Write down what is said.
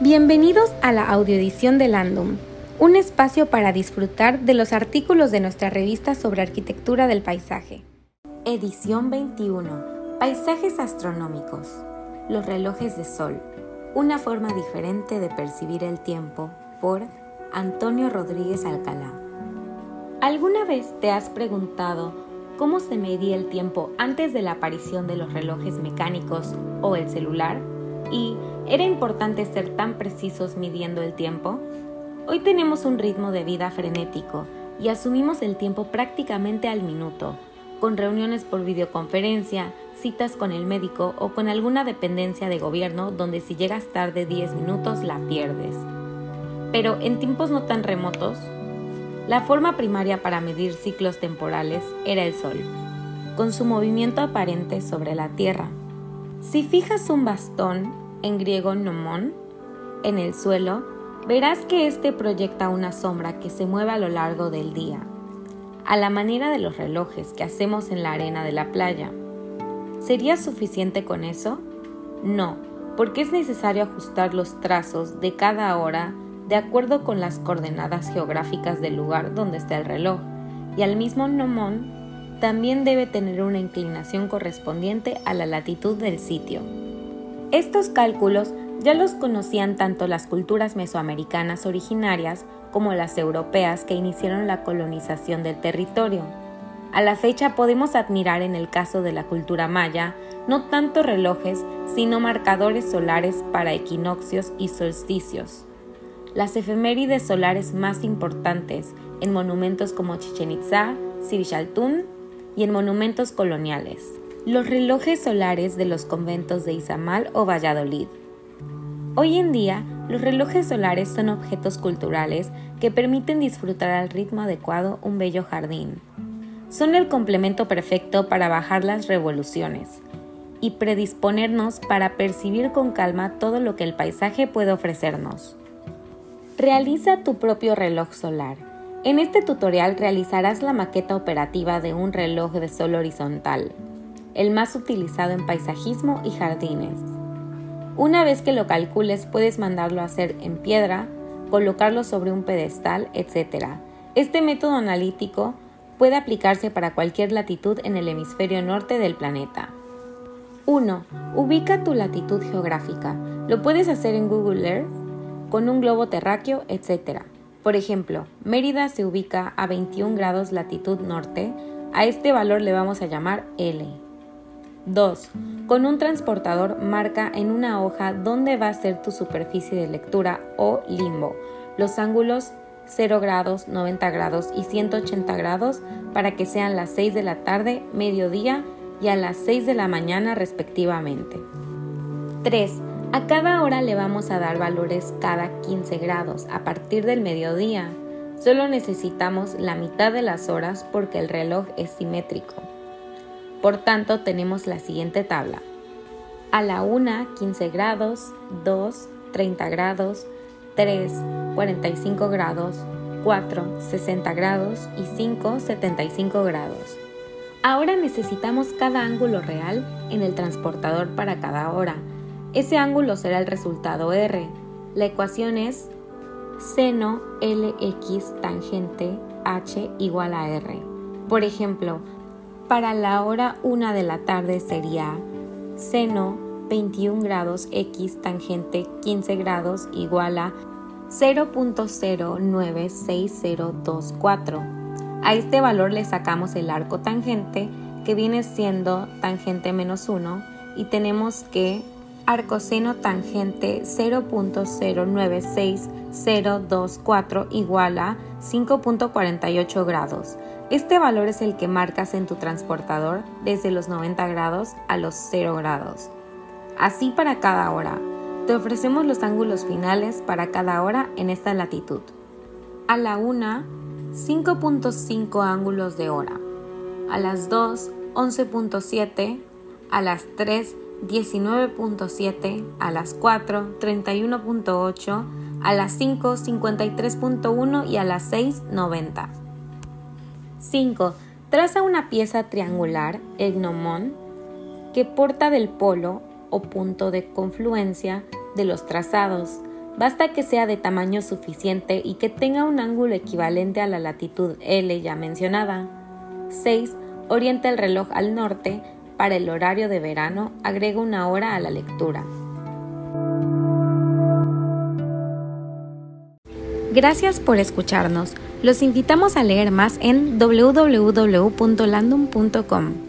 Bienvenidos a la audioedición de Landum, un espacio para disfrutar de los artículos de nuestra revista sobre arquitectura del paisaje. Edición 21. Paisajes astronómicos. Los relojes de sol. Una forma diferente de percibir el tiempo por Antonio Rodríguez Alcalá. ¿Alguna vez te has preguntado cómo se medía el tiempo antes de la aparición de los relojes mecánicos o el celular? ¿Y era importante ser tan precisos midiendo el tiempo? Hoy tenemos un ritmo de vida frenético y asumimos el tiempo prácticamente al minuto, con reuniones por videoconferencia, citas con el médico o con alguna dependencia de gobierno donde si llegas tarde 10 minutos la pierdes. Pero en tiempos no tan remotos, la forma primaria para medir ciclos temporales era el Sol, con su movimiento aparente sobre la Tierra. Si fijas un bastón, en griego nomón, en el suelo, verás que éste proyecta una sombra que se mueve a lo largo del día, a la manera de los relojes que hacemos en la arena de la playa. ¿Sería suficiente con eso? No, porque es necesario ajustar los trazos de cada hora de acuerdo con las coordenadas geográficas del lugar donde está el reloj, y al mismo nomón también debe tener una inclinación correspondiente a la latitud del sitio. Estos cálculos ya los conocían tanto las culturas mesoamericanas originarias como las europeas que iniciaron la colonización del territorio. A la fecha podemos admirar en el caso de la cultura maya no tanto relojes, sino marcadores solares para equinoccios y solsticios. Las efemérides solares más importantes en monumentos como Chichen Itza, Sibichaltún y en monumentos coloniales. Los relojes solares de los conventos de Izamal o Valladolid. Hoy en día, los relojes solares son objetos culturales que permiten disfrutar al ritmo adecuado un bello jardín. Son el complemento perfecto para bajar las revoluciones y predisponernos para percibir con calma todo lo que el paisaje puede ofrecernos. Realiza tu propio reloj solar en este tutorial realizarás la maqueta operativa de un reloj de sol horizontal, el más utilizado en paisajismo y jardines. Una vez que lo calcules puedes mandarlo a hacer en piedra, colocarlo sobre un pedestal, etc. Este método analítico puede aplicarse para cualquier latitud en el hemisferio norte del planeta. 1. Ubica tu latitud geográfica. Lo puedes hacer en Google Earth, con un globo terráqueo, etc. Por ejemplo, Mérida se ubica a 21 grados latitud norte, a este valor le vamos a llamar L. 2. Con un transportador marca en una hoja dónde va a ser tu superficie de lectura o limbo, los ángulos 0 grados, 90 grados y 180 grados para que sean las 6 de la tarde, mediodía y a las 6 de la mañana respectivamente. 3. A cada hora le vamos a dar valores cada 15 grados a partir del mediodía. Solo necesitamos la mitad de las horas porque el reloj es simétrico. Por tanto, tenemos la siguiente tabla. A la 1, 15 grados, 2, 30 grados, 3, 45 grados, 4, 60 grados y 5, 75 grados. Ahora necesitamos cada ángulo real en el transportador para cada hora ese ángulo será el resultado R. La ecuación es seno LX tangente H igual a R. Por ejemplo, para la hora 1 de la tarde sería seno 21 grados X tangente 15 grados igual a 0.096024. A este valor le sacamos el arco tangente que viene siendo tangente menos 1 y tenemos que arcoseno tangente 0.096024 igual a 5.48 grados. Este valor es el que marcas en tu transportador desde los 90 grados a los 0 grados. Así para cada hora. Te ofrecemos los ángulos finales para cada hora en esta latitud. A la 1, 5.5 ángulos de hora. A las 2, 11.7. A las 3, 19.7, a las 4, 31.8, a las 5, 53.1 y a las 6, 90. 5. Traza una pieza triangular, el gnomón, que porta del polo o punto de confluencia de los trazados. Basta que sea de tamaño suficiente y que tenga un ángulo equivalente a la latitud L ya mencionada. 6. Orienta el reloj al norte. Para el horario de verano, agrega una hora a la lectura. Gracias por escucharnos. Los invitamos a leer más en www.landum.com.